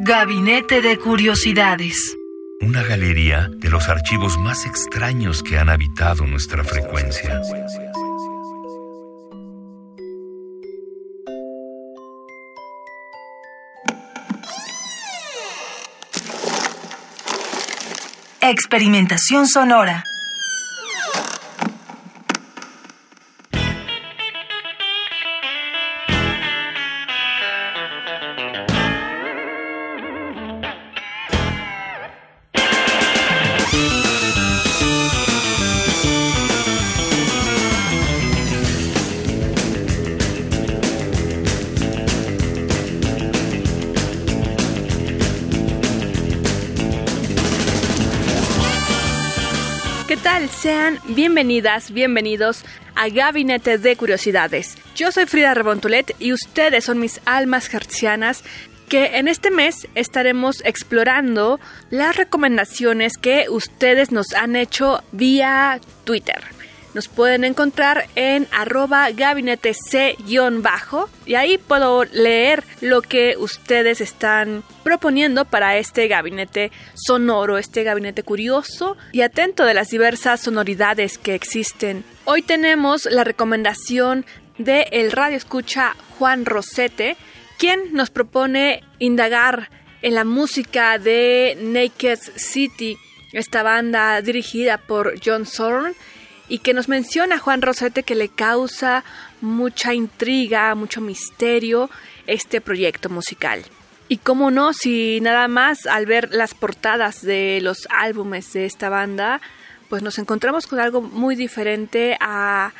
Gabinete de Curiosidades. Una galería de los archivos más extraños que han habitado nuestra frecuencia. Experimentación sonora. Sean bienvenidas, bienvenidos a Gabinete de Curiosidades. Yo soy Frida Rebontulet y ustedes son mis almas hercianas que en este mes estaremos explorando las recomendaciones que ustedes nos han hecho vía Twitter. Nos pueden encontrar en arroba gabinete C-bajo y ahí puedo leer lo que ustedes están proponiendo para este gabinete sonoro, este gabinete curioso y atento de las diversas sonoridades que existen. Hoy tenemos la recomendación de el radio escucha Juan Rosete, quien nos propone indagar en la música de Naked City, esta banda dirigida por John Zorn y que nos menciona Juan Rosete que le causa mucha intriga, mucho misterio este proyecto musical. Y cómo no, si nada más al ver las portadas de los álbumes de esta banda, pues nos encontramos con algo muy diferente a,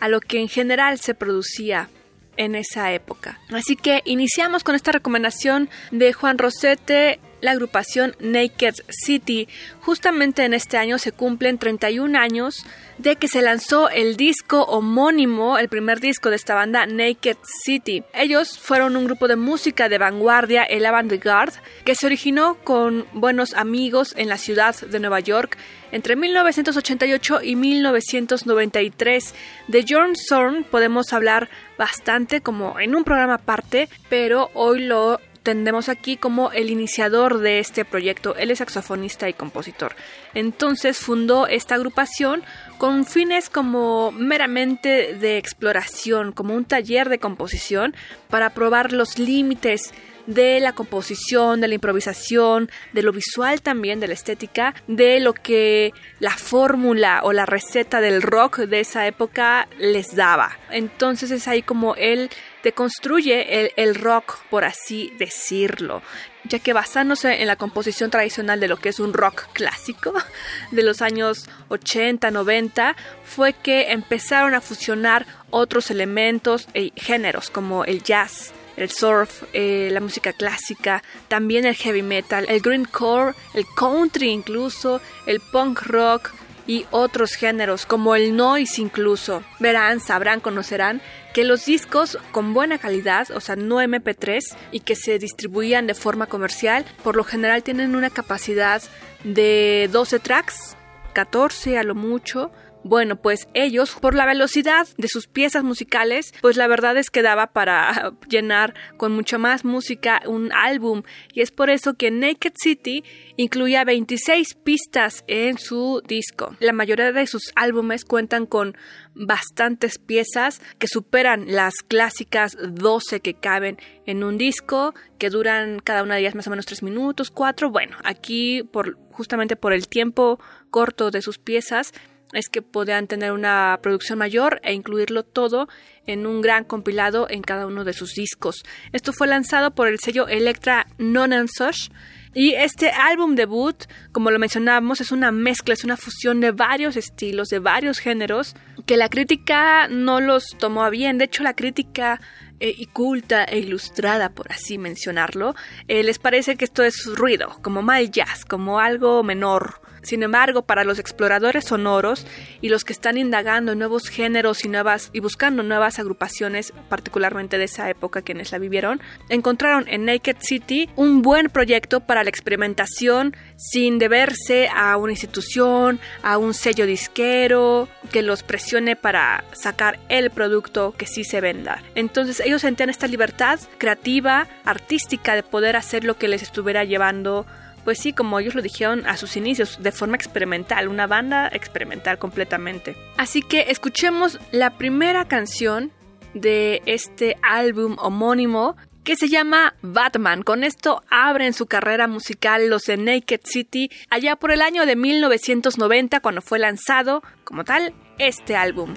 a lo que en general se producía en esa época. Así que iniciamos con esta recomendación de Juan Rosete la agrupación Naked City. Justamente en este año se cumplen 31 años de que se lanzó el disco homónimo, el primer disco de esta banda, Naked City. Ellos fueron un grupo de música de vanguardia, el avant-garde, que se originó con buenos amigos en la ciudad de Nueva York entre 1988 y 1993. De John Zorn podemos hablar bastante como en un programa aparte, pero hoy lo tendemos aquí como el iniciador de este proyecto. Él es saxofonista y compositor. Entonces fundó esta agrupación con fines como meramente de exploración, como un taller de composición para probar los límites de la composición, de la improvisación, de lo visual también, de la estética, de lo que la fórmula o la receta del rock de esa época les daba. Entonces es ahí como él deconstruye el, el rock, por así decirlo ya que basándose en la composición tradicional de lo que es un rock clásico de los años 80, 90, fue que empezaron a fusionar otros elementos y géneros como el jazz, el surf, eh, la música clásica, también el heavy metal, el greencore, el country incluso, el punk rock y otros géneros como el noise incluso. Verán, sabrán, conocerán que los discos con buena calidad, o sea, no MP3 y que se distribuían de forma comercial, por lo general tienen una capacidad de 12 tracks, 14 a lo mucho, bueno, pues ellos, por la velocidad de sus piezas musicales, pues la verdad es que daba para llenar con mucha más música un álbum. Y es por eso que Naked City incluía 26 pistas en su disco. La mayoría de sus álbumes cuentan con bastantes piezas que superan las clásicas 12 que caben en un disco, que duran cada una de ellas más o menos 3 minutos, 4. Bueno, aquí por justamente por el tiempo corto de sus piezas es que podían tener una producción mayor e incluirlo todo en un gran compilado en cada uno de sus discos. Esto fue lanzado por el sello Electra Nonansosh y este álbum debut, como lo mencionábamos, es una mezcla, es una fusión de varios estilos, de varios géneros, que la crítica no los tomó a bien. De hecho, la crítica eh, y culta e ilustrada, por así mencionarlo, eh, les parece que esto es ruido, como mal jazz, como algo menor, sin embargo, para los exploradores sonoros y los que están indagando nuevos géneros y nuevas y buscando nuevas agrupaciones, particularmente de esa época quienes la vivieron, encontraron en Naked City un buen proyecto para la experimentación sin deberse a una institución, a un sello disquero que los presione para sacar el producto que sí se venda. Entonces ellos sentían esta libertad creativa, artística de poder hacer lo que les estuviera llevando pues sí, como ellos lo dijeron a sus inicios, de forma experimental, una banda experimental completamente. Así que escuchemos la primera canción de este álbum homónimo que se llama Batman. Con esto abren su carrera musical los de Naked City allá por el año de 1990 cuando fue lanzado como tal este álbum.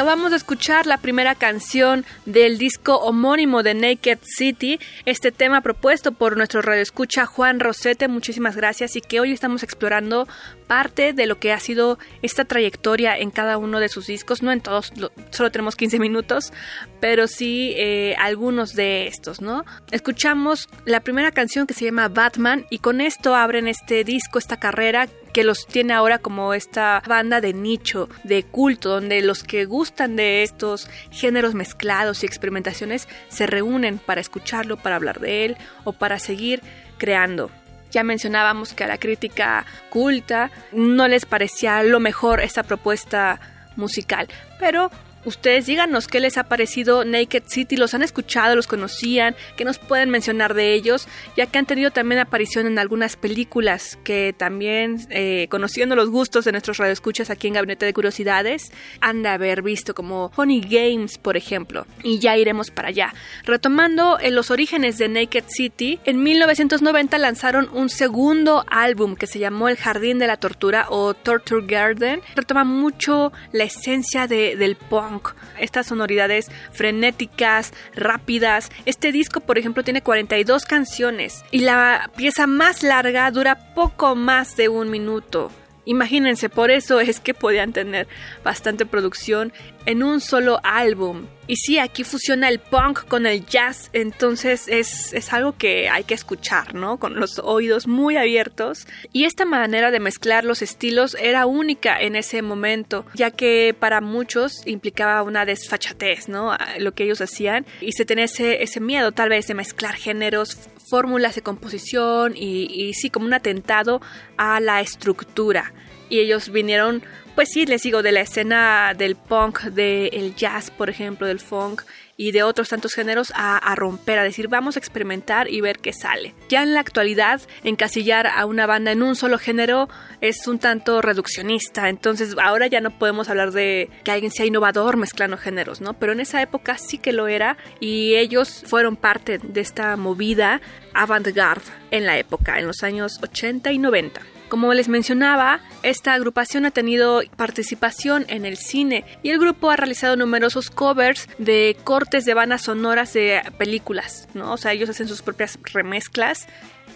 Acabamos de escuchar la primera canción del disco homónimo de Naked City, este tema propuesto por nuestro radioescucha Juan Rosete, muchísimas gracias y que hoy estamos explorando parte de lo que ha sido esta trayectoria en cada uno de sus discos, no en todos, solo tenemos 15 minutos, pero sí eh, algunos de estos, ¿no? Escuchamos la primera canción que se llama Batman y con esto abren este disco, esta carrera que los tiene ahora como esta banda de nicho, de culto, donde los que gustan de estos géneros mezclados y experimentaciones se reúnen para escucharlo, para hablar de él o para seguir creando. Ya mencionábamos que a la crítica culta no les parecía lo mejor esta propuesta musical, pero Ustedes díganos qué les ha parecido Naked City, los han escuchado, los conocían, qué nos pueden mencionar de ellos, ya que han tenido también aparición en algunas películas que también, eh, conociendo los gustos de nuestros radioescuchas aquí en Gabinete de Curiosidades, han de haber visto como Honey Games, por ejemplo, y ya iremos para allá. Retomando los orígenes de Naked City, en 1990 lanzaron un segundo álbum que se llamó El Jardín de la Tortura o Torture Garden. Retoma mucho la esencia de, del punk estas sonoridades frenéticas, rápidas. Este disco, por ejemplo, tiene 42 canciones y la pieza más larga dura poco más de un minuto. Imagínense, por eso es que podían tener bastante producción en un solo álbum. Y sí, aquí fusiona el punk con el jazz, entonces es, es, algo que hay que escuchar, ¿no? Con los oídos muy abiertos. Y esta manera de mezclar los estilos era única en ese momento, ya que para muchos implicaba una desfachatez, ¿no? Lo que ellos hacían. Y se tenía ese, miedo tal vez de mezclar géneros, fórmulas de composición y sí, como un atentado a la estructura. Y ellos vinieron pues sí, les digo, de la escena del punk, del jazz, por ejemplo, del funk y de otros tantos géneros a, romper, a decir, vamos a experimentar y ver qué sale. Ya en la actualidad, encasillar a una banda en un solo género es un tanto reduccionista, entonces ahora ya no podemos hablar de que alguien sea innovador mezclando géneros, ¿no? Pero en esa época sí que lo era y ellos fueron parte de esta movida avant-garde en la época, en los años 80 y 90. Como les mencionaba, esta agrupación ha tenido participación en el cine y el grupo ha realizado numerosos covers de cortes de bandas sonoras de películas, ¿no? O sea, ellos hacen sus propias remezclas.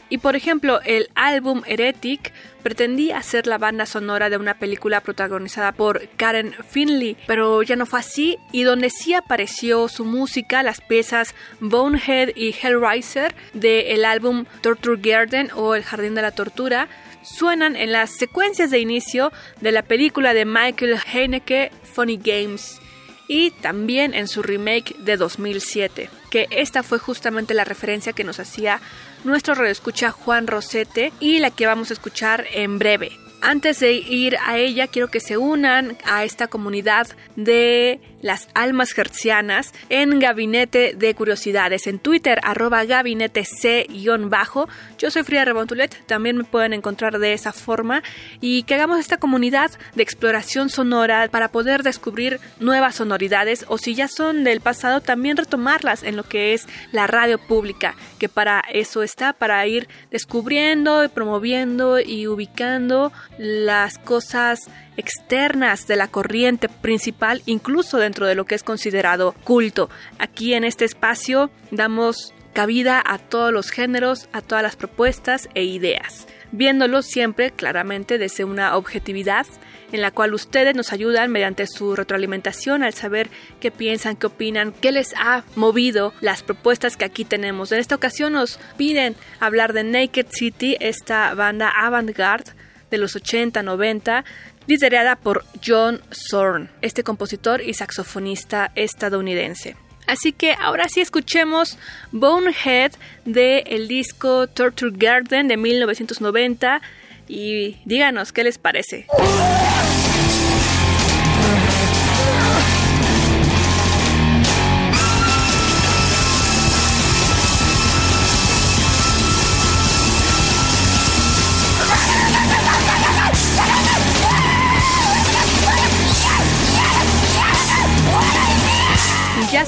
Y por ejemplo, el álbum Heretic pretendía ser la banda sonora de una película protagonizada por Karen Finley, pero ya no fue así y donde sí apareció su música, las piezas Bonehead y Hellraiser del álbum Torture Garden o El Jardín de la Tortura, suenan en las secuencias de inicio de la película de Michael Haneke Funny Games y también en su remake de 2007, que esta fue justamente la referencia que nos hacía nuestro radioescucha Juan Rosete y la que vamos a escuchar en breve. Antes de ir a ella, quiero que se unan a esta comunidad de las almas gercianas en Gabinete de Curiosidades. En Twitter, arroba gabinete C-bajo. Yo soy Frida Rebontulet, también me pueden encontrar de esa forma. Y que hagamos esta comunidad de exploración sonora para poder descubrir nuevas sonoridades o si ya son del pasado, también retomarlas en lo que es la radio pública, que para eso está, para ir descubriendo, promoviendo y ubicando las cosas externas de la corriente principal, incluso dentro de lo que es considerado culto. Aquí en este espacio damos cabida a todos los géneros, a todas las propuestas e ideas, viéndolo siempre claramente desde una objetividad en la cual ustedes nos ayudan mediante su retroalimentación al saber qué piensan, qué opinan, qué les ha movido las propuestas que aquí tenemos. En esta ocasión nos piden hablar de Naked City, esta banda avant-garde de los 80, 90, liderada por John Zorn, este compositor y saxofonista estadounidense. Así que ahora sí escuchemos Bonehead de el disco Torture Garden de 1990 y díganos qué les parece.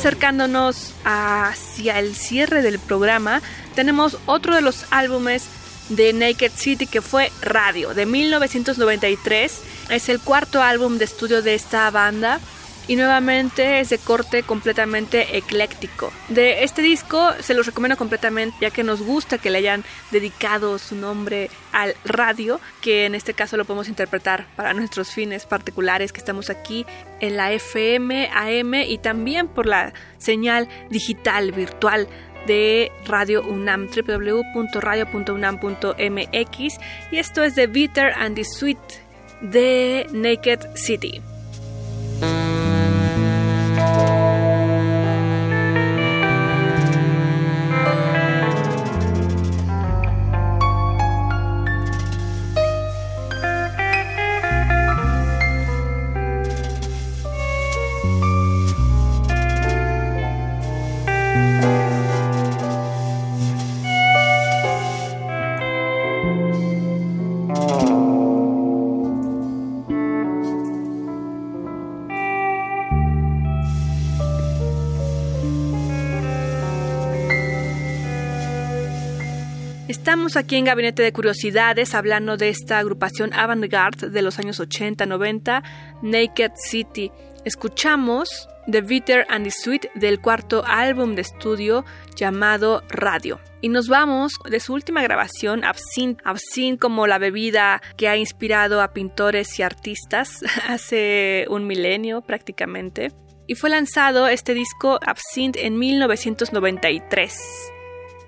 Acercándonos hacia el cierre del programa, tenemos otro de los álbumes de Naked City que fue Radio de 1993. Es el cuarto álbum de estudio de esta banda y nuevamente es de corte completamente ecléctico. De este disco se los recomiendo completamente ya que nos gusta que le hayan dedicado su nombre al radio, que en este caso lo podemos interpretar para nuestros fines particulares que estamos aquí en la FM, AM y también por la señal digital virtual de Radio UNAM, www.radio.unam.mx y esto es The Bitter and the Sweet de Naked City. Estamos aquí en Gabinete de Curiosidades hablando de esta agrupación avant-garde de los años 80-90, Naked City. Escuchamos The Bitter and the Sweet del cuarto álbum de estudio llamado Radio. Y nos vamos de su última grabación, Absinthe, Absinthe como la bebida que ha inspirado a pintores y artistas hace un milenio prácticamente. Y fue lanzado este disco Absinthe en 1993.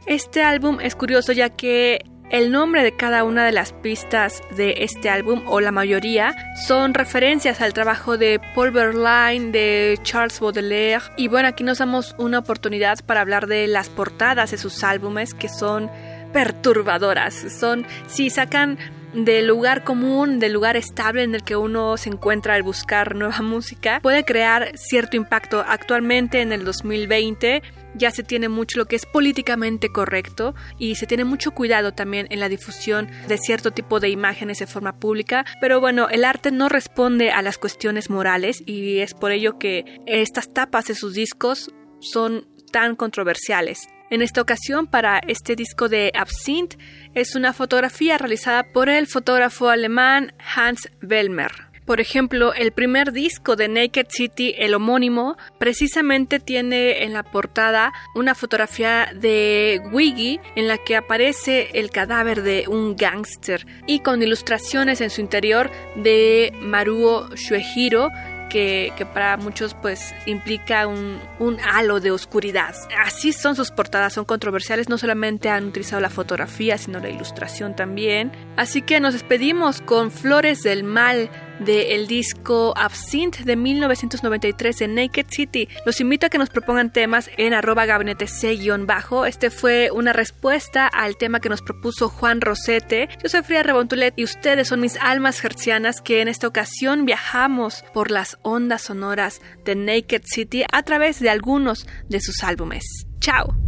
Este álbum es curioso ya que el nombre de cada una de las pistas de este álbum, o la mayoría, son referencias al trabajo de Paul Verlaine, de Charles Baudelaire. Y bueno, aquí nos damos una oportunidad para hablar de las portadas de sus álbumes que son perturbadoras. Son, si sacan del lugar común, del lugar estable en el que uno se encuentra al buscar nueva música, puede crear cierto impacto. Actualmente en el 2020 ya se tiene mucho lo que es políticamente correcto y se tiene mucho cuidado también en la difusión de cierto tipo de imágenes de forma pública, pero bueno, el arte no responde a las cuestiones morales y es por ello que estas tapas de sus discos son tan controversiales. En esta ocasión, para este disco de Absinthe, es una fotografía realizada por el fotógrafo alemán Hans Bellmer. Por ejemplo, el primer disco de Naked City, el homónimo, precisamente tiene en la portada una fotografía de Wiggy en la que aparece el cadáver de un gángster y con ilustraciones en su interior de Maruo Shuehiro que, para muchos pues implica un, un, halo de oscuridad. Así son sus portadas, son controversiales, no solamente han utilizado la fotografía, sino la ilustración también. Así que nos despedimos con Flores del Mal del disco Absinthe de 1993 de Naked City. Los invito a que nos propongan temas en arroba gabinete C-bajo. Este fue una respuesta al tema que nos propuso Juan Rosete. Yo soy Frida Rebontulet y ustedes son mis almas hercianas que en esta ocasión viajamos por las ondas sonoras de Naked City a través de algunos de sus álbumes. ¡Chao!